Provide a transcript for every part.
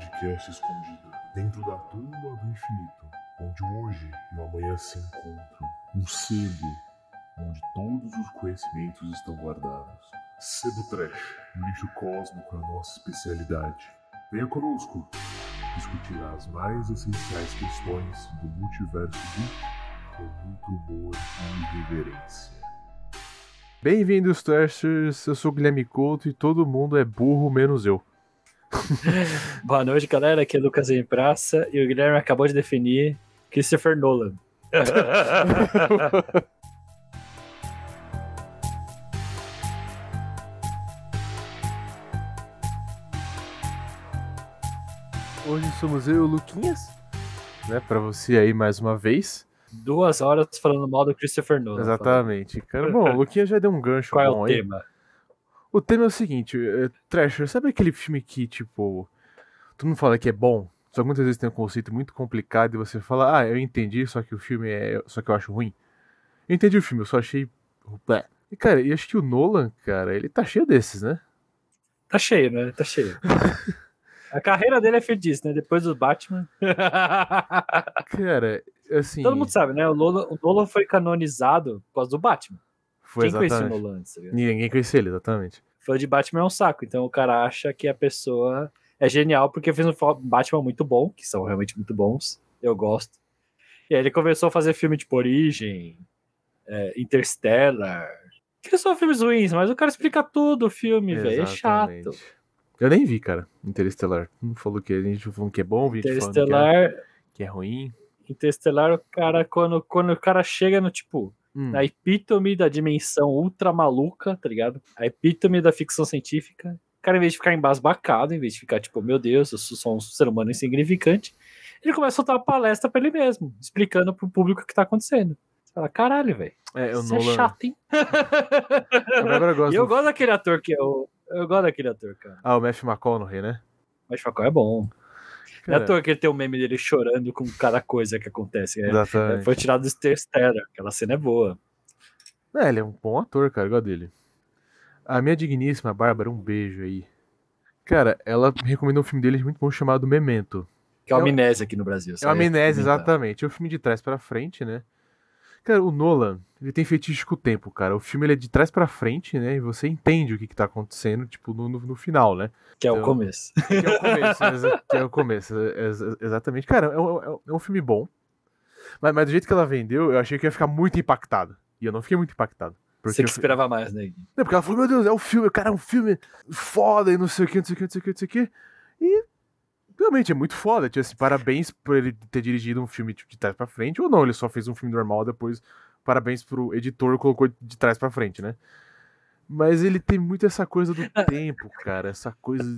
podcast escondido dentro da tumba do infinito, onde hoje e o amanhã se encontram. Um sebo onde todos os conhecimentos estão guardados. Sebo Trash, um lixo cósmico é a nossa especialidade. Venha conosco discutir as mais essenciais questões do multiverso geek com muito humor e irreverência. Bem-vindos, Trashers. Eu sou Guilherme Couto e todo mundo é burro menos eu. Boa noite, galera. Aqui é Lucas em Praça e o Guilherme acabou de definir Christopher Nolan. Hoje somos eu e o Luquinhas, né? Pra você aí mais uma vez. Duas horas falando mal do Christopher Nolan. Exatamente. Cara, bom, o Luquinhas já deu um gancho Qual é bom o aí. tema? O tema é o seguinte, é, Thrasher, sabe aquele filme que, tipo, todo mundo fala que é bom, só que muitas vezes tem um conceito muito complicado e você fala, ah, eu entendi, só que o filme é. Só que eu acho ruim. Eu entendi o filme, eu só achei. Blé. E, cara, e acho que o Nolan, cara, ele tá cheio desses, né? Tá cheio, né? Tá cheio. A carreira dele é disso, né? Depois do Batman. Cara, assim. Todo mundo sabe, né? O Nolan, o Nolan foi canonizado por causa do Batman. Foi Quem conhecia o exatamente. Nolan antes? tá? Ninguém conhecia ele, exatamente. Fã de Batman é um saco. Então o cara acha que a pessoa é genial porque fez um Batman muito bom, que são realmente muito bons. Eu gosto. E aí ele começou a fazer filme tipo Origem, é, Interstellar. Que são filmes ruins, mas o cara explica tudo o filme, velho. É chato. Exatamente. Eu nem vi, cara, Interestelar. Não falou que a gente falou que é bom, vi falando que é, Interstellar, que é ruim. Interstellar, o cara, quando, quando o cara chega no tipo, Hum, na epítome da dimensão ultra maluca, tá ligado? A epítome da ficção científica. O cara, em vez de ficar embasbacado, em vez de ficar tipo, meu Deus, eu sou só um ser humano insignificante, ele começa a soltar uma palestra pra ele mesmo, explicando pro público o que tá acontecendo. Você fala, caralho, velho. é, o Isso é chato, hein? Eu gosto e eu gosto daquele ator que é o. Eu gosto daquele ator, cara. Ah, o Matthew McConaughey, né? Mas Facol é bom. Não é à toa que ele tem o meme dele chorando com cada coisa que acontece. É, foi tirado do Interstellar. Aquela cena é boa. É, ele é um bom ator, cara, igual dele. A minha digníssima Bárbara, um beijo aí. Cara, ela me recomendou um filme dele muito bom chamado Memento. Que é o É o- Amnésia aqui no Brasil. É ia amnésia, exatamente. É um filme de trás pra frente, né? Cara, o Nolan, ele tem fetiche com o tempo, cara. O filme ele é de trás pra frente, né? E você entende o que, que tá acontecendo, tipo, no, no, no final, né? Que é o Então- começo. Que é o começo, exa- que é o começo, exa- exatamente. Cara, é um, é um- é um filme bom. Mas, mas do jeito que ela vendeu, eu achei que ia ficar muito impactado. E eu não fiquei muito impactado. Porque Você que esperava mais, né? Não, porque ela falou, meu Deus, é um filme, cara, é um filme foda e não sei o que, não sei o que, não sei o que, não sei o que. E realmente é muito foda. Tipo assim, parabéns por ele ter dirigido um filme tipo, de trás pra frente. Ou não, ele só fez um filme normal, depois parabéns pro editor colocou de trás pra frente, né? Mas ele tem muito essa coisa do tempo, cara. Essa coisa.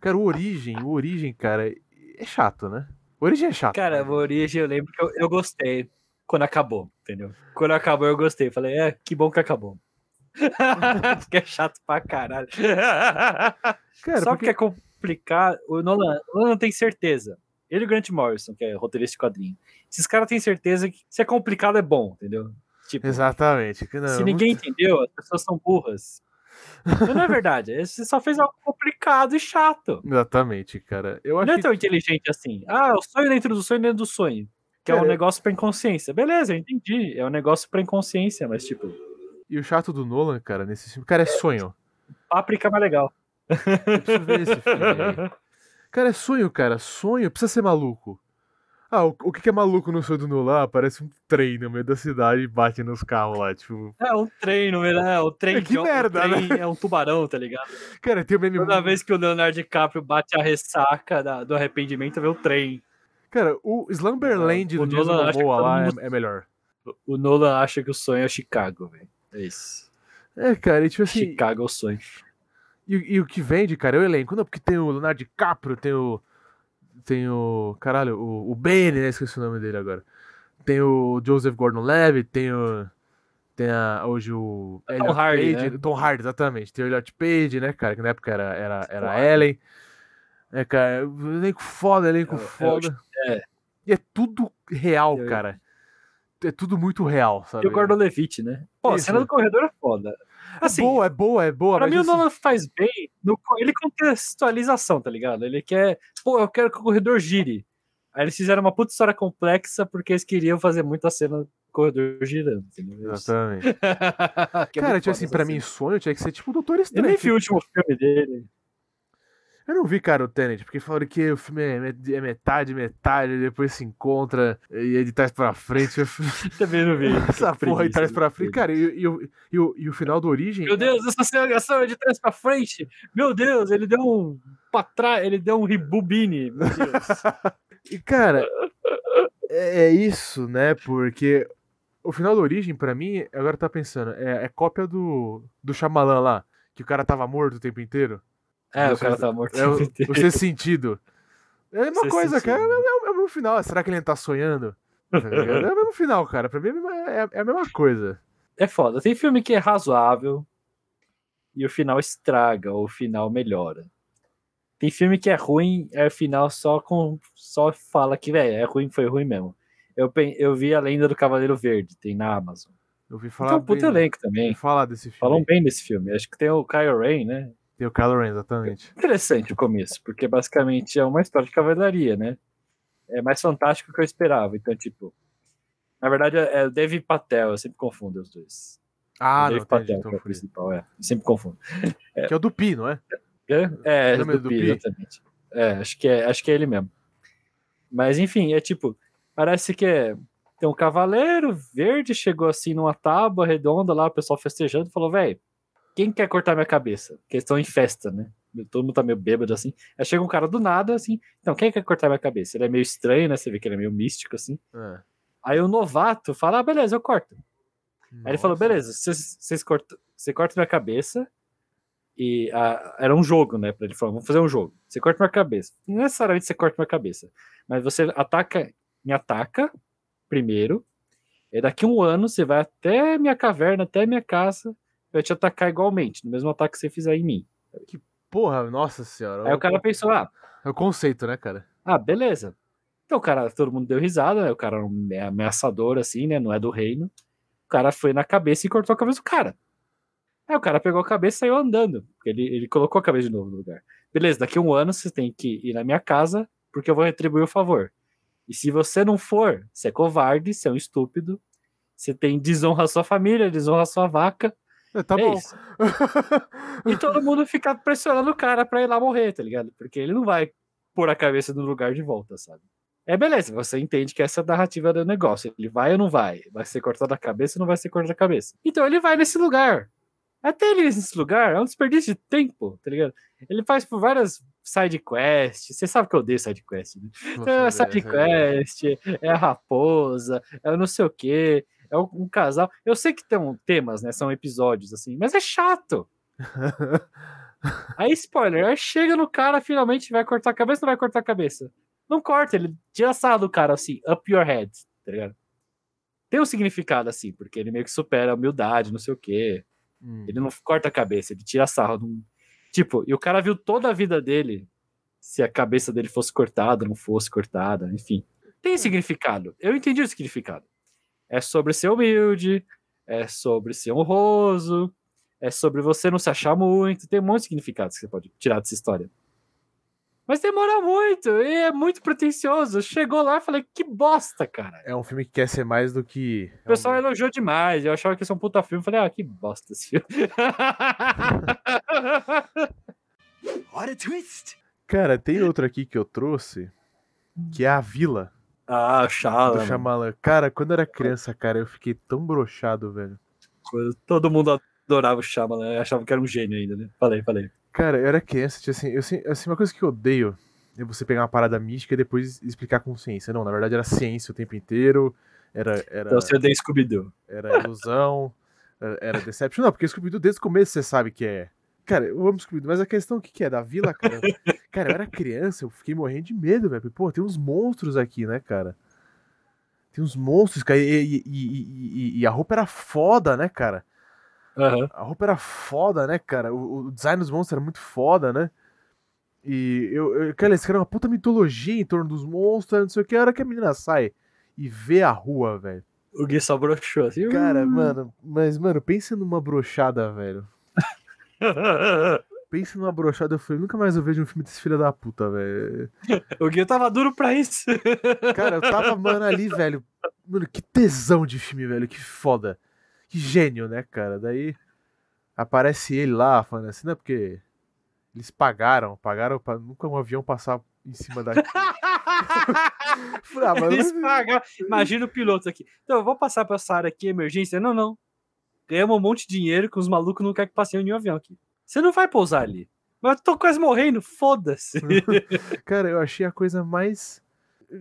Cara, o Origem, o Origem, cara, é chato, né? O Origem é chato. Cara, a origem eu lembro que eu, eu gostei quando acabou, entendeu? Quando acabou eu gostei. Falei, é, que bom que acabou. porque é chato pra caralho. Cara, Só porque é complicado. O Nolan, o Nolan tem certeza. Ele e o Grant Morrison, que é roteirista de quadrinho. Esses caras têm certeza que se é complicado é bom, entendeu? Tipo, Exatamente. Não, se ninguém entendeu, as pessoas são burras. Mas não é verdade. Você só fez algo complicado e chato. Exatamente, cara. Eu acho Não é que tão inteligente assim. Ah, o sonho dentro do sonho dentro do sonho. Que é Cara, um negócio pra inconsciência. Beleza, eu entendi. É um negócio pra inconsciência, mas tipo, E o chato do Nolan, cara, nesse filme, cara, é sonho. páprica é mais legal. Eu preciso ver esse filme aí. Cara, é sonho, cara. Sonho precisa ser maluco. Ah, o, o que que é maluco no sonho do Nolan? Ah, parece um trem no meio da cidade e bate nos carros lá, tipo. É um trem, não é? O trem, É, que merda, trem é um tubarão, tá ligado? Cara, tem o meme. Toda vez que o Leonardo DiCaprio bate a ressaca da- do arrependimento, vê o trem. Cara, o Slumberland do Jason Momoa lá mundo- é, é melhor. O Nolan acha que o sonho é Chicago, velho. É isso. É, cara, e tipo assim. Chicago é o sonho. E, e o que vende, cara, é o elenco. Não, porque tem o Leonardo DiCaprio, tem o. Tem o. Caralho, o, o Benny, né? Esqueci o nome dele agora. Tem o Joseph Gordon Levitt, tem o. Tem a, hoje o. Tom Elliot Hardy, Page, né? Tom Hardy, exatamente. Tem o Elliot Page, né, cara? Que na época era, era, era. Ellen. É, cara, elenco foda, elenco É, é foda. é. E é tudo real, cara. É tudo muito real, sabe? E o Gordon Levitt, né? Pô, Isso. cena do corredor é foda. É Assim, boa, é boa, é boa. pra mim o assim- Nolan faz bem no- ele contextualização, tá ligado? Ele quer, pô, eu quero que o corredor gire. Aí eles fizeram uma puta história complexa porque eles queriam fazer muita cena do corredor girando, entendeu? Exatamente. É Cara, tipo assim, pra cena. mim, sonho tinha que ser tipo o Doutor Eu Estranho. nem vi o último filme dele. Eu não vi, cara, o Tenet, porque falaram que o filme é, é metade, metade, depois se encontra e é de trás pra frente. Também não vi. Essa porra de trás pra frente. Cara, e, o- final do Origem. Meu Deus, essa celebração é de trás pra frente. Meu Deus, ele deu um pra trás, ele deu um ribubine. Meu Deus. E, cara, é, é isso, né? Porque o final do Origem, pra mim, agora tá pensando, é, é cópia do, do Shyamalan lá, que o cara tava morto o tempo inteiro. É, o cara tá morto. É o, o sexto sentido. É a mesma coisa, sentido. cara. É, o- é o mesmo final. Será que ele tá sonhando? Tá? É o mesmo final, cara. Pra mim é a mesma- é, é a mesma coisa. É foda. Tem filme que é razoável e o final estraga, ou o final melhora. Tem filme que é ruim, é o final só com só fala que, velho, é ruim, foi ruim mesmo. Eu, eu vi a Lenda do Cavaleiro Verde, tem na Amazon. Eu Tem falar. um puta bem, elenco também. falar desse filme. Falam bem desse filme. Acho que tem o Kyle Ray, né? Tem o Kylo Ren, exatamente. Interessante o começo, porque basicamente é uma história de cavalaria, né? É mais fantástico do que eu esperava. Então, tipo. Na verdade, é o Dave Patel, eu sempre confundo os dois. Ah, o não, entendi. Patel, que é o principal, é. Eu sempre confundo. Que é o do Pi, não é? É, é Lembra do do Pi, Pi? exatamente. É, acho que é, acho que é ele mesmo. Mas enfim, é tipo, parece que é, tem um cavaleiro verde, chegou assim numa tábua redonda lá, o pessoal festejando, falou, velho, quem quer cortar minha cabeça? Porque eles estão em festa, né? Todo mundo tá meio bêbado assim. Aí chega um cara do nada, assim, então quem quer cortar minha cabeça? Ele é meio estranho, né? Você vê que ele é meio místico, assim. É. Aí o novato fala, ah, beleza, eu corto. Aí ele falou, Nossa. beleza, vocês, cortam, você corta minha cabeça. E era um jogo, né? Pra ele falar, vamos fazer um jogo. Você corta minha cabeça. Não necessariamente você corta minha cabeça. Mas você ataca, me ataca primeiro. E daqui um ano você vai até minha caverna, até minha casa. Vai te atacar igualmente, no mesmo ataque que você fizer em mim. Porra, nossa senhora. Aí o cara pensou, ah, É o conceito, né, cara? ah, beleza. Então o cara, todo mundo deu risada, né? O cara é ameaçador, assim, né? Não é do reino. O cara foi na cabeça e cortou a cabeça do cara. Aí o cara pegou a cabeça e saiu andando. Ele, ele colocou a cabeça de novo no lugar. Beleza, daqui a um ano você tem que ir na minha casa, porque eu vou retribuir o favor. E se você não for, você é covarde, você é um estúpido. Você tem desonra a sua família, desonra a sua vaca. É, tá é bom. isso. E todo mundo fica pressionando o cara pra ir lá morrer, tá ligado? Porque ele não vai pôr a cabeça no lugar de volta, sabe? É beleza, você entende que essa é a narrativa do negócio. Ele vai ou não vai? Vai ser cortado a cabeça ou não vai ser cortado a cabeça? Então ele vai nesse lugar. Até ele nesse lugar é um desperdício de tempo, tá ligado? Ele faz por várias side quests. Você sabe que eu odeio side quest, né? Então, é a Nossa, side quest, é a raposa, é o não sei o quê, é um, casal. Eu sei que tem temas, né? São episódios assim, mas é chato. Aí, spoiler, aí chega no cara, finalmente vai cortar a cabeça ou não vai cortar a cabeça? Não corta, ele tira a sarra do cara assim, up your head, tá ligado? Tem um significado assim, porque ele meio que supera a humildade, não sei o quê. Hum. Ele não corta a cabeça, ele tira a sarra. Não... Tipo, e o cara viu toda a vida dele se a cabeça dele fosse cortada, não fosse cortada, enfim. Tem significado. Eu entendi o significado. É sobre ser humilde, é sobre ser honroso, é sobre você não se achar muito. Tem um monte de significados que você pode tirar dessa história. Mas demora muito, e é muito pretencioso. Chegou lá e falei, que bosta, cara. É um filme que quer ser mais do que. O pessoal elogiou demais. Eu achava que ia ser um puta filme. Falei, ah, que bosta esse filme. What a twist! Cara, tem outro aqui que eu trouxe, que é A Vila, ah, do Shala. Shyamalan. Cara, quando eu era criança, cara, eu fiquei tão brochado, velho. Todo mundo adorava o Shyamalan. Achava que era um gênio ainda, né? Falei, falei. Cara, eu era criança, tinha assim, eu, assim, assim, uma coisa que eu odeio é você pegar uma parada mística e depois explicar com ciência. Não, na verdade era ciência o tempo inteiro, era, era, Então você odeia Scooby-Doo. era ilusão, era- era Deception. Não, porque Scooby-Doo desde o começo você sabe que é. Cara, eu amo Scooby-Doo, mas a questão o que, que é? Da vila, cara. cara, eu era criança, eu fiquei morrendo de medo, velho. Pô, tem uns monstros aqui, né, cara? Tem uns monstros, cara. E, e- e- e- a roupa era foda, né, cara? Aham. A roupa era foda, né, cara? O, o design dos monstros era muito foda, né? E eu, eu cara, eles criaram uma puta mitologia em torno dos monstros, não sei o que. A hora que a menina sai e vê a rua, velho. O Gui só broxou assim. Cara, mano, mas, mano, pensa numa brochada, velho. pensa numa brochada, eu falei, nunca mais eu vejo um filme desse filho da puta, velho. O Gui tava duro pra isso. Cara, eu tava, mano, ali, velho. Mano, que tesão de filme, velho. Que foda. Que gênio, né, cara? Daí aparece ele lá falando assim, não, porque eles pagaram, pagaram pra nunca um avião passar em cima daqui. Ah, mas- Eles pagam. Imagina o piloto aqui. Então, eu vou passar pra essa área aqui, emergência. Não, não. Ganhamos um monte de dinheiro que os malucos não querem que passe em nenhum avião aqui. Você não vai pousar ali. Mas eu tô quase morrendo, foda-se. Cara, eu achei a coisa mais.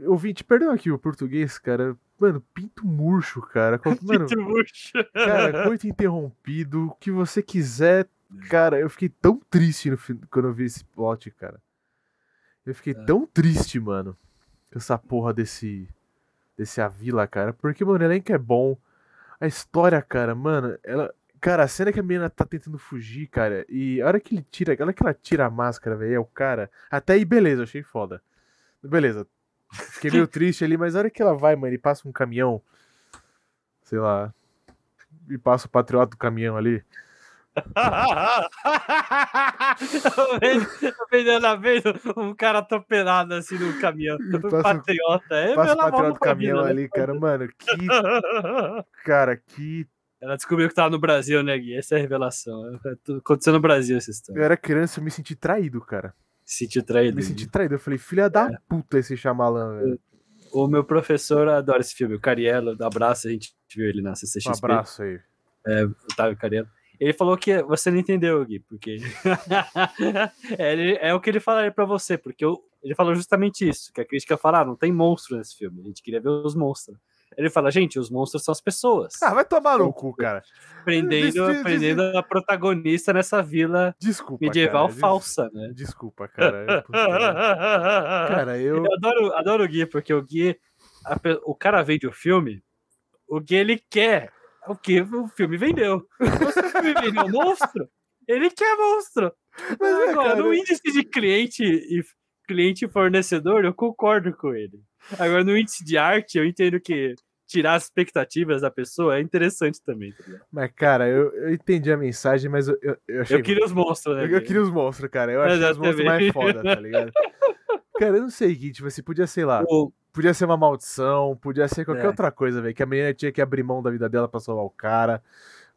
Ouvinte, perdão aqui o português, cara. Mano, pinto murcho, cara. Mano, Muito murcho. cara, coito interrompido, o que você quiser. Cara, eu fiquei tão triste no quando eu vi esse plot, cara. Eu fiquei É. tão triste, mano, com essa porra desse. desse Avila, cara. Porque, mano, o elenco é bom. A história, cara, mano, ela. Cara, a cena que a menina tá tentando fugir, cara, e a hora que ele tira, a hora que ela tira a máscara, velho, é o cara. Até aí, beleza, achei foda. Beleza. Fiquei meio triste ali, mas a hora que ela vai, mano, e passa um caminhão, sei lá, e passa o patriota do caminhão ali. Vendendo a vez, um cara atropelado assim no caminhão. E Um passa- patriota. É, Passa o patriota do caminhão caminho, né? ali, cara, mano, que. Cara, que. Ela descobriu que tava no Brasil, né, Gui? Essa é a revelação. É Aconteceu no Brasil essa Eu história. era criança, eu me senti traído, cara. Se sentiu traído. Me senti traído. Eu falei, filha da puta esse Xamalã, velho. O meu professor adora esse filme, o Cariello, abraço, a gente viu ele na Um CCXP. abraço aí. Otávio Cariello. Ele falou que você não entendeu, Gui, porque. é, ele- é o que ele falaria pra você, porque eu- ele falou justamente isso: que a crítica fala, ah, não tem monstro nesse filme, a gente queria ver os monstros. Ele fala, gente, os monstros são as pessoas. Ah, vai tomar no cu, cara. prendendo, des- des- prendendo a protagonista nessa vila Desculpa. medieval cara. Des- falsa, né? Desculpa, cara. Eu- puta, Cara, eu. Eu adoro, adoro o Gui, porque o Gui, a o cara vende o filme, o Gui ele quer o que o filme vendeu. Se o filme vendeu monstro, ele quer monstro. Mas é, Agora, cara, no índice de cliente e cliente e fornecedor, eu concordo com ele. Agora, no índice de arte, eu entendo que tirar as expectativas da pessoa é interessante também. tá? Mas, cara, eu, eu entendi a mensagem, mas eu, eu, eu achei. Eu queria os monstros, né? Eu, eu queria os monstros, cara. Eu achei os monstros mais foda, tá ligado? Cara, eu não sei, Gui, tipo podia, sei lá, O- podia ser uma maldição, podia ser qualquer É. outra coisa, velho. Que a menina tinha que abrir mão da vida dela pra salvar o cara.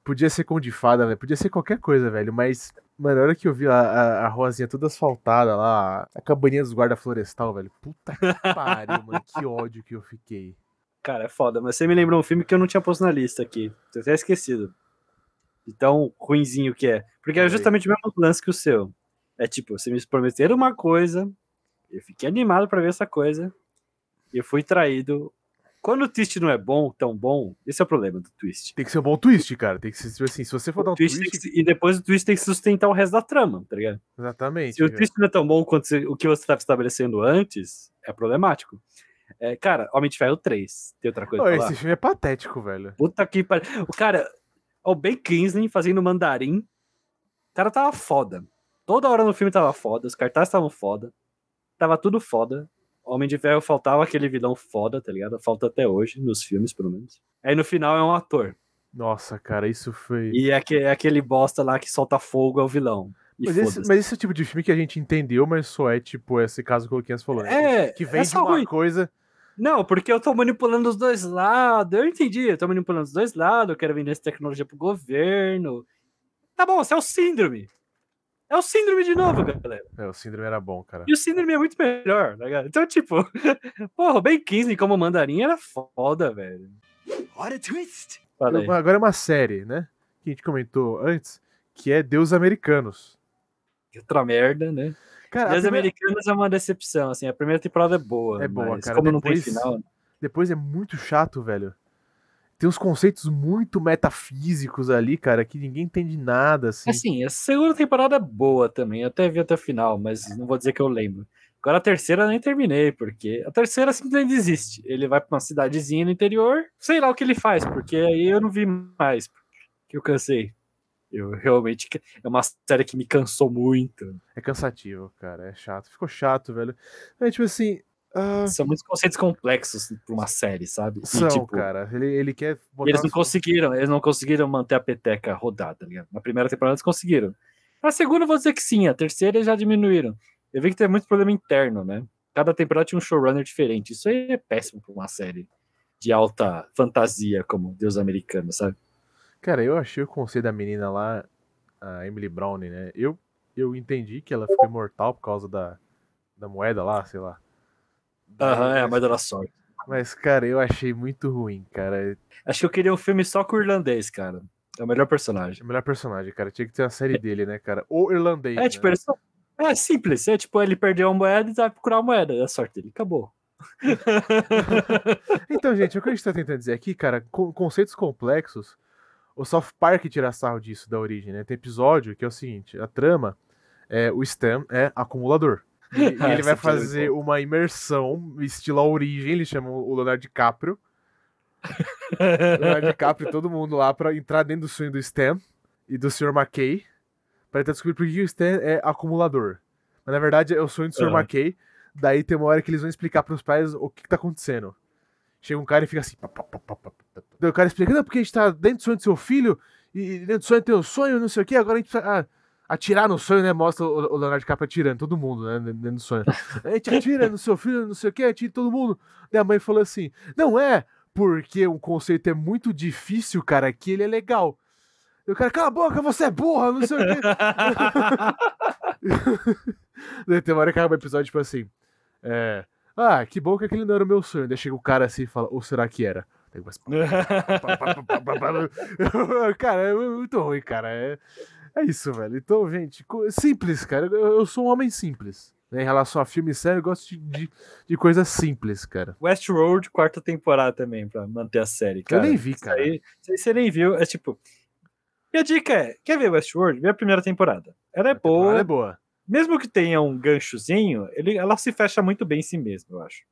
Podia ser com de fada, velho. Podia ser qualquer coisa, velho. Mas, mano, a hora que eu vi a, a, a rosinha toda asfaltada lá, a cabaninha dos guarda florestal, velho. Puta que pariu, mano. Que ódio que eu fiquei. Cara, é foda, mas você me lembrou um filme que eu não tinha posto na lista aqui. Tô até esquecido. De tão ruinzinho que é. Porque é justamente o mesmo lance que o seu. É tipo, você me prometeram uma coisa, eu fiquei animado pra ver essa coisa, e eu fui traído. Quando o twist não é bom, tão bom, esse é o problema do twist. Tem que ser um bom twist, cara. Tem que ser, tipo assim, se você for dar O um twist twist. que e depois o twist tem que sustentar o resto da trama, tá ligado? Exatamente. Se o twist não é tão bom quanto você- o que você estava estabelecendo antes, é problemático. É, cara, Homem de Ferro 3, tem outra coisa falar? esse filme é patético, velho. Puta que pariu. O cara, o Ben Kingsley fazendo mandarim. O cara tava foda. Toda hora no filme tava foda, os cartazes estavam foda. Tava tudo foda. Homem de Ferro faltava aquele vilão foda, tá ligado? Falta até hoje, nos filmes, pelo menos. Aí no final é um ator. Nossa, cara, isso foi. E é aque- é aquele bosta lá que solta fogo é o vilão. Mas esse, mas esse é o tipo de filme que a gente entendeu, mas só é tipo esse caso que o Luquinhas falou. né? É, que é vende só uma ruim. coisa. Não, porque eu tô manipulando os dois lados. Eu entendi, eu tô manipulando os dois lados. Eu quero vender essa tecnologia pro governo. Tá bom, você é o síndrome. É o síndrome de novo, galera. É, o síndrome era bom, cara. E o síndrome é muito melhor, tá ligado? Então, tipo, porra, o Ben Kingsley como mandarim era foda, velho. What a twist! Fala aí. Agora é uma série, né? Que a gente comentou antes, que é Deus Americanos. Outra merda, né? Cara, as primeira- americanas é uma decepção, assim. A primeira temporada é boa. É boa, mas cara, Como depois- não tem final. depois é muito chato, velho. Tem uns conceitos muito metafísicos ali, cara, que ninguém entende nada, assim. Assim, a segunda temporada é boa também. Eu até vi até o final, mas não vou dizer que eu lembro. Agora a terceira eu nem terminei, porque a terceira simplesmente existe. Ele vai pra uma cidadezinha no interior, sei lá o que ele faz, porque aí eu não vi mais, que eu cansei. Eu realmente. É uma série que me cansou muito. É cansativo, cara. É chato. Ficou chato, velho. É tipo assim. Ah, São muitos conceitos complexos pra uma série, sabe? E, são, tipo, cara. Ele, ele quer eles não as- conseguiram, eles não conseguiram manter a peteca rodada, tá ligado? Na primeira temporada eles conseguiram. A segunda eu vou dizer que sim, a terceira eles já diminuíram. Eu vi que tem muito problema interno, né? Cada temporada tinha um showrunner diferente. Isso aí é péssimo pra uma série de alta fantasia, como Deus americano, sabe? Cara, eu achei o conceito da menina lá, a Emily Brown, né? Eu, eu entendi que ela ficou imortal por causa da, da moeda lá, sei lá. Aham, é a Mas- moeda da sorte. Mas, cara, eu achei muito ruim, cara. Acho que eu queria um filme só com o irlandês, cara. É o melhor personagem. O melhor personagem, cara. Tinha que ter uma série dele, né, cara? O irlandês. É, né? tipo, ele só... é simples. É tipo, ele perdeu a moeda e vai procurar a moeda. É a sorte dele. Acabou. Então, gente, o que a gente tá tentando dizer aqui, cara, con- conceitos complexos, o South Park tira sarro disso da origem, né? Tem episódio que é o seguinte, a trama é o Stan é acumulador. E, e ele vai fazer uma imersão, estilo a origem, ele chama o Leonardo DiCaprio. Leonardo DiCaprio e todo mundo lá pra entrar dentro do sonho do Stan e do Sr. McKay, pra tentar descobrir por que o Stan é acumulador. Mas na verdade é o sonho do Sr. Aham. McKay, daí tem uma hora que eles vão explicar pros pais o que, que tá acontecendo. Chega um cara e fica assim. pá, pá, pá. Daí o cara explica, não, porque a gente tá dentro do sonho do seu filho, e dentro do sonho tem o sonho, não sei o que, agora a gente precisa ah, atirar no sonho, né? Mostra o Leonardo DiCaprio atirando, todo mundo, né? Dentro do sonho. A gente atira no seu filho, não sei o que, atira em todo mundo. Daí a mãe falou assim: não é porque um conceito é muito difícil, cara, que ele é legal. E o cara, cala a boca, você é burra, não sei o quê. Daí tem uma hora que acaba o episódio, tipo assim. É. Ah, que bom que aquele não era o meu sonho. Daí chega o cara assim e fala, ou será que era? Cara, é muito ruim, cara. É, é isso, velho. Então, gente, simples, cara. Eu, sou um homem simples. né? Em relação a filme e série, eu gosto de, de, de coisas simples, cara. Westworld, quarta temporada também, pra manter a série. Cara. eu nem vi, Isso cara. aí, isso aí você nem viu. É tipo. E a dica é: quer ver Westworld? Vê a primeira temporada. Ela é A boa. É boa. Mesmo que tenha um ganchozinho, ele, ela se fecha muito bem em si mesma, eu acho.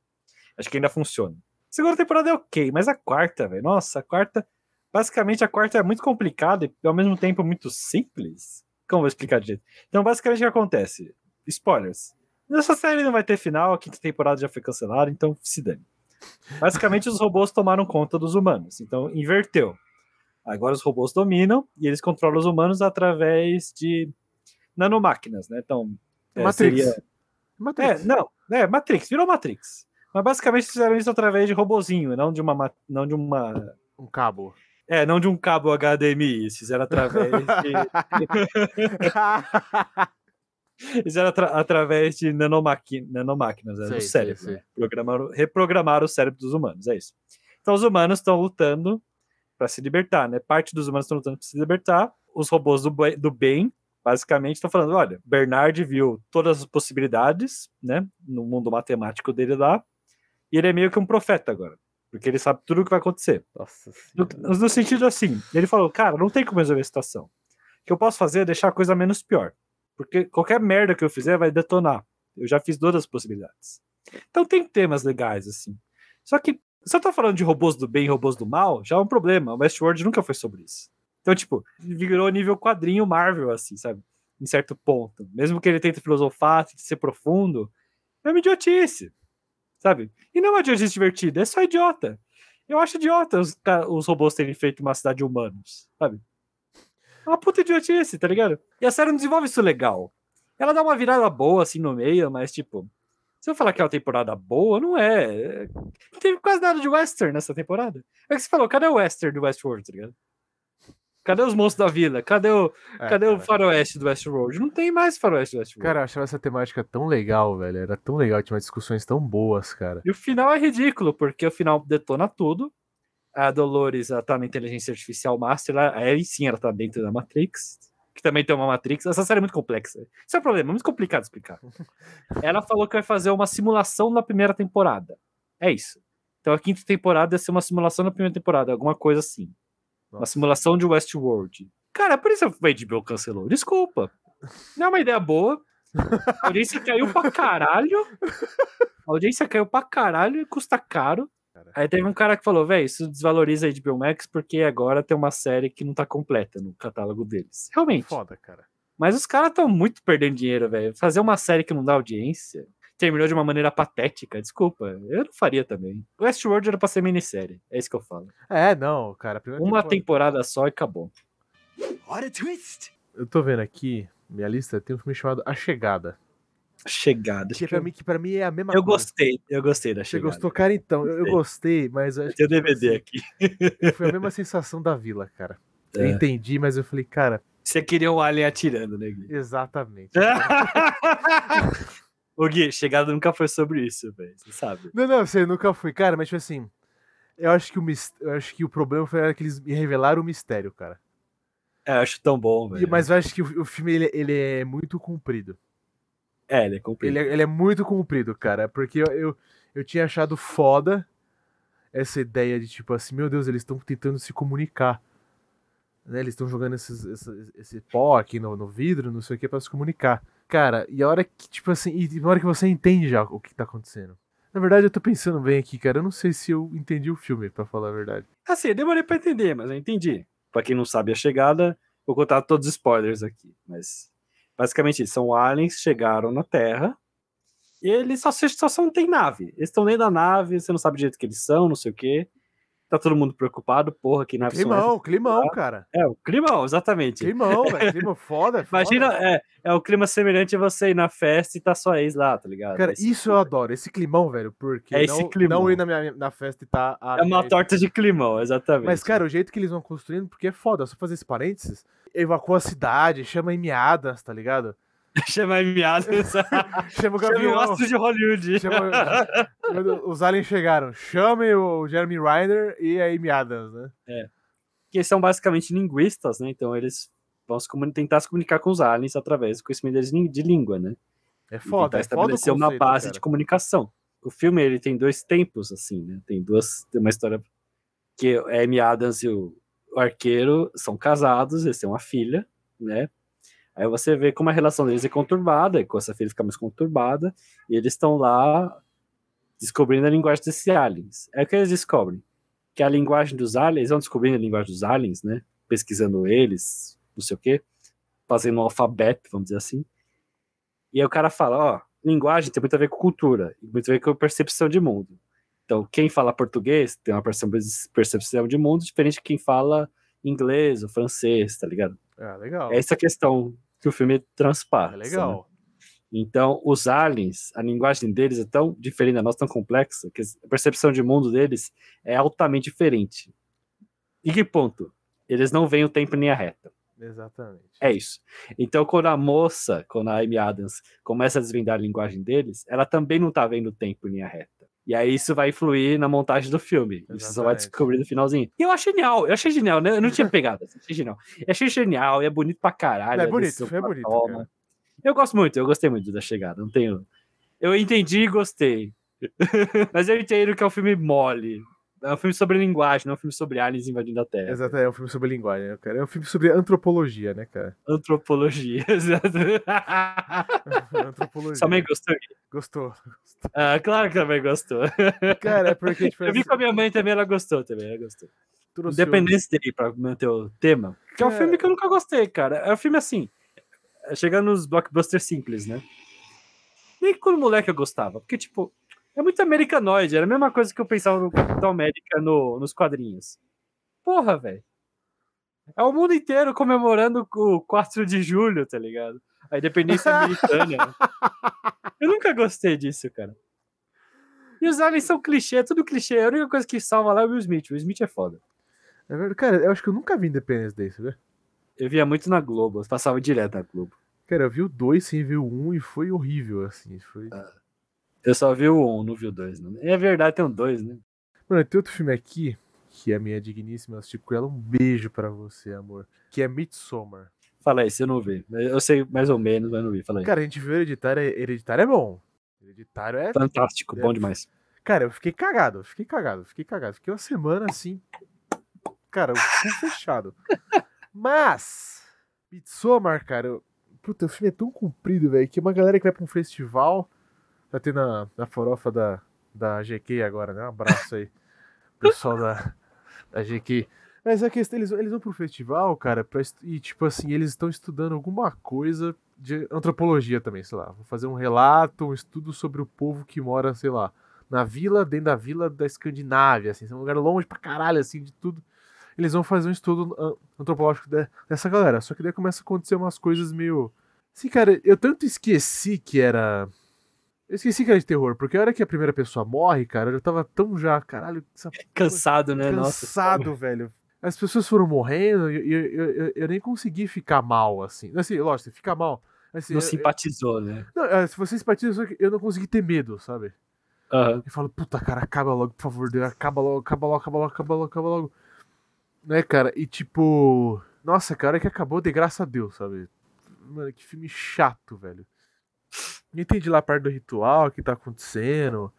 Acho que ainda funciona. A segunda temporada é ok, mas a quarta, velho. Nossa, a quarta. Basicamente, a quarta é muito complicada e ao mesmo tempo muito simples. Como eu vou explicar de jeito? Então, basicamente, o que acontece? Spoilers. Essa série não vai ter final, a quinta temporada já foi cancelada, então se dane. Basicamente, os robôs tomaram conta dos humanos, então inverteu. Agora os robôs dominam e eles controlam os humanos através de nanomáquinas, né? Então, é, Matrix. seria- é, Matrix. não, é, Matrix, virou Matrix. Mas basicamente fizeram isso através de robozinho, não de uma, ma- não de uma, Um cabo. É, não de um cabo HDMI, eles fizeram através de, fizeram atra- através de nanomaqui- nanomáquinas, né, Sei, do cérebro, sei. né? Programaram, reprogramaram o cérebro dos humanos, é isso. Então os humanos estão lutando para se libertar, né? Parte dos humanos estão lutando para se libertar. Os robôs do, do bem, basicamente, estão falando: olha, Bernard viu todas as possibilidades, né? No mundo matemático dele lá, e ele é meio que um profeta agora, porque ele sabe tudo o que vai acontecer. Nossa No, no sentido assim, ele falou, cara, não tem como resolver a situação. O que eu posso fazer é deixar a coisa menos pior. Porque qualquer merda que eu fizer vai detonar. Eu já fiz todas as possibilidades. Então tem temas legais, assim. Só que, se eu tô falando de robôs do bem e robôs do mal, já é um problema. O Westworld nunca foi sobre isso. Então, tipo, virou nível quadrinho Marvel, assim, sabe? Em certo ponto. Mesmo que ele tente filosofar, tente ser profundo, é uma idiotice. Sabe? E não é uma idiotice divertida, é só idiota. Eu acho idiota os, os robôs terem feito uma cidade de humanos, sabe? É uma puta idiotice, tá ligado? E a série não desenvolve isso legal. Ela dá uma virada boa, assim, no meio, mas, tipo, se eu falar que é uma temporada boa, não. É- Não teve quase nada de western nessa temporada. É que você falou, cadê o western do Westworld, tá ligado? Cadê os monstros da vila? Cadê o, É, cadê o cara. faroeste do Westworld? Não tem mais faroeste do Westworld. Cara, eu achava essa temática tão legal, velho. Era tão legal, tinha umas discussões tão boas, cara. E o final é ridículo, porque o final detona tudo. A Dolores ela tá na inteligência artificial master, lá, aí sim ela tá dentro da Matrix, que também tem uma Matrix. Essa série é muito complexa. Isso é um problema, é muito complicado de explicar. ela falou que vai fazer uma simulação da primeira temporada. É isso. Então a quinta temporada ia ser uma simulação da primeira temporada, alguma coisa assim. Uma simulação de Westworld. Cara, por isso a HBO cancelou. Desculpa. Não é uma ideia boa. A audiência caiu pra caralho. A audiência caiu pra caralho e custa caro. Aí teve um cara que falou, velho, isso desvaloriza a HBO Max porque agora tem uma série que não tá completa no catálogo deles. Realmente. Foda, cara. Mas os caras estão muito perdendo dinheiro, velho. Fazer uma série que não dá audiência terminou de uma maneira patética. Desculpa, eu não faria também. Westworld era pra ser minissérie. É isso que eu falo. É, não, cara. Uma temporada- temporada só e acabou. What a twist! Eu tô vendo aqui minha lista, tem um filme chamado A Chegada. Chegada. Que pra, mim, que pra mim é a mesma Eu coisa. gostei, eu gostei da Você chegada. gostou, cara? Então, eu, eu gostei, mas eu Eu acho que, tipo DVD assim, aqui. foi a mesma sensação da vila, cara. Eu É. entendi, mas eu falei, cara, Você queria um alien atirando, né, Gui? exatamente. Ô Gui, chegada nunca foi sobre isso, velho. Você sabe. Não, não, você nunca fui, cara, mas tipo assim, eu acho que o, mis- eu acho que o problema foi que eles me revelaram o mistério, cara. É, eu acho tão bom, velho. mas eu acho que o, o filme ele, ele é muito comprido. É, ele é comprido. Ele é, ele é muito comprido, cara, porque eu, eu, eu tinha achado foda essa ideia de tipo assim, meu Deus, eles estão tentando se comunicar. Né? Eles estão jogando esses, esse, esse pó aqui no, no vidro, não sei o que, pra se comunicar. Cara, e a hora que, tipo assim, e na hora que você entende já o que tá acontecendo. Na verdade, eu tô pensando bem aqui, cara. Eu não sei se eu entendi o filme, pra falar a verdade. Assim, eu demorei pra entender, mas eu entendi. Pra quem não sabe a chegada, vou contar todos os spoilers aqui. Mas, basicamente, são aliens chegaram na Terra e eles só, só só não tem nave. Eles estão dentro da nave, você não sabe direito que eles são, não sei o quê. Tá todo mundo preocupado, porra, que nave são Climão, climão, cara. É, o climão, exatamente. Climão, velho. Clima foda, foda. Imagina, é, é o clima semelhante a você ir na festa e tá sua ex lá, tá ligado? Cara, Esse- isso eu adoro, esse climão, velho, porque É esse não, climão. não ir na, minha, na festa e tá... a É uma torta de climão, exatamente. Mas, cara, o jeito que eles vão construindo, porque é foda, só fazer esse parênteses, evacua a cidade, chama emiadas, tá ligado? Chama em miadas. Chama o Chama o Gavião, de Hollywood. chama... os aliens chegaram, chame o Jeremy Ryder e a Amy Adams, né? que eles são basicamente linguistas, né? Então eles vão se comuni- tentar se comunicar com os aliens através do conhecimento deles de língua, né? É E foda, tentar é foda estabelecer uma conceito, base cara. de comunicação. O filme ele tem dois tempos, assim, né? Tem duas, tem uma história que a Amy Adams e o, o arqueiro são casados, eles têm uma filha, né? Aí você vê como a relação deles é conturbada, e com essa filha fica mais conturbada, e eles estão lá descobrindo a linguagem desses aliens. É o que eles descobrem. Que a linguagem dos aliens, eles vão descobrindo a linguagem dos aliens, né? Pesquisando eles, não sei o quê, fazendo um alfabeto, vamos dizer assim. E aí o cara fala, ó, linguagem tem muito a ver com cultura, muito a ver com percepção de mundo. Então, quem fala português tem uma perce- percepção de mundo diferente de quem fala inglês ou francês, tá ligado? Ah, legal. É essa questão que o filme transpassa. É né? legal. Então, os aliens, a linguagem deles é tão diferente da nossa, tão complexa, que a percepção de mundo deles é altamente diferente. E que ponto? Eles não veem o tempo em linha reta. Exatamente. É isso. Então, quando a moça, quando a Amy Adams começa a desvendar a linguagem deles, ela também não tá vendo o tempo em linha reta. E aí isso vai influir na montagem do filme. Isso só vai Exatamente. descobrir no finalzinho. E eu achei genial, eu achei genial, né? Eu não tinha pegado, achei genial. Eu achei genial, e é bonito pra caralho. É a bonito, ela bonito, cara. Eu gosto muito, eu gostei muito da chegada, não tenho. Eu entendi e gostei. Mas eu entendo que é um filme mole. É um filme sobre linguagem, não é um filme sobre aliens invadindo a Terra. Exato, é um filme sobre linguagem, né, cara? É um filme sobre antropologia, né, cara? Antropologia, exato. antropologia. Sua mãe gostou? Gostou. Ah, claro que a mãe gostou. Cara, é porque, tipo, Eu vi com a minha mãe também, ela gostou também, ela gostou. trouxe Independence Day, pra manter o tema. Que é um Cara. filme que eu nunca gostei, cara. É um filme assim, é chegando nos blockbusters simples, né? Nem quando moleque eu gostava, porque, tipo, é muito americanoide, era a mesma coisa que eu pensava no Capitão América no, nos quadrinhos. Porra, velho. É o mundo inteiro comemorando o 4 de julho, tá ligado? A independência americana. Eu nunca gostei disso, cara. E os aliens são clichê, é tudo clichê. A única coisa que salva lá é o Will Smith. O Will Smith é foda. É verdade, cara, eu acho que eu nunca vi Independence Day, sabe? Eu via muito na Globo, eu passava direto na Globo. Cara, eu vi o 2 sem ver o 1 um, e foi horrível, assim. Foi... Eu só vi o 1, não vi o 2. Não. É verdade, tem um 2, né? Mano, tem outro filme aqui, que é a minha digníssima com ela. Um beijo pra você, amor. Que é Midsommar. Fala aí, se eu não vi. Eu sei mais ou menos, mas não vi. Fala aí. Cara, a gente viu Hereditário, Hereditário é bom. Hereditário é... Fantástico, bom demais. Cara, eu fiquei cagado, eu fiquei cagado, fiquei cagado. Fiquei uma semana assim... Cara, cu fechado. Mas... Midsommar, cara... eu- Puta, o filme é tão comprido, velho, que uma galera que vai pra um festival... Tá tendo a, a farofa da, da GQ agora, né? Um abraço aí. Pessoal da, da GQ. Mas a questão, eles, eles vão pro festival, cara, pra, e tipo assim, eles estão estudando alguma coisa de antropologia também, sei lá. Vou fazer um relato, um estudo sobre o povo que mora, sei lá, na vila, dentro da vila da Escandinávia, assim, é um lugar longe pra caralho, assim, de tudo. Eles vão fazer um estudo an- antropológico de- dessa galera. Só que daí começa a acontecer umas coisas meio, Sim, cara, eu tanto esqueci que era. Eu esqueci que era de terror, porque a hora que a primeira pessoa morre, cara, eu tava tão já, caralho, essa Cansado, né? Nossa. cansado, velho. As pessoas foram morrendo e eu, eu, eu, eu nem consegui ficar mal, assim. Assim, lógico, você fica mal. Assim, Não eu- simpatizou, né? não, é, se você que eu não consegui ter medo, sabe? Aham. E falo, puta, cara, acaba logo, por favor, Deus, acaba logo, acaba logo, acaba logo, acaba logo, acaba logo. Né, cara? E tipo. Nossa, cara, hora que acabou, de graça a Deus, sabe? Mano, que filme chato, velho. Não entendi lá parte do ritual, o que tá acontecendo,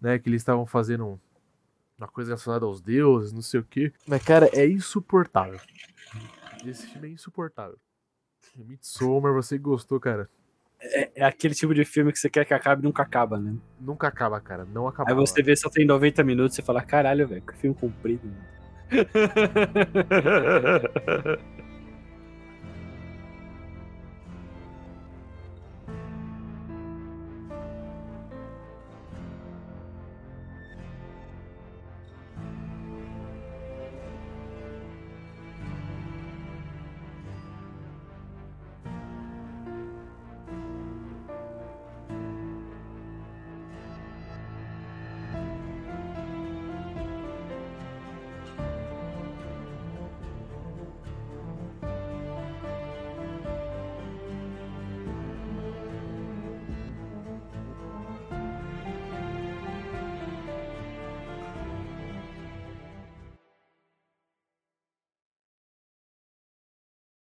né? Que eles estavam fazendo um- uma coisa relacionada aos deuses, não sei o quê. Mas, cara, é insuportável. Esse filme é insuportável. Midsommar, você gostou, cara. É, é aquele tipo de filme que você quer que acabe e nunca acaba, né? Nunca acaba, cara. Não acaba. Aí você vê só tem 90 minutos e fala, caralho, velho, que filme comprido. mano."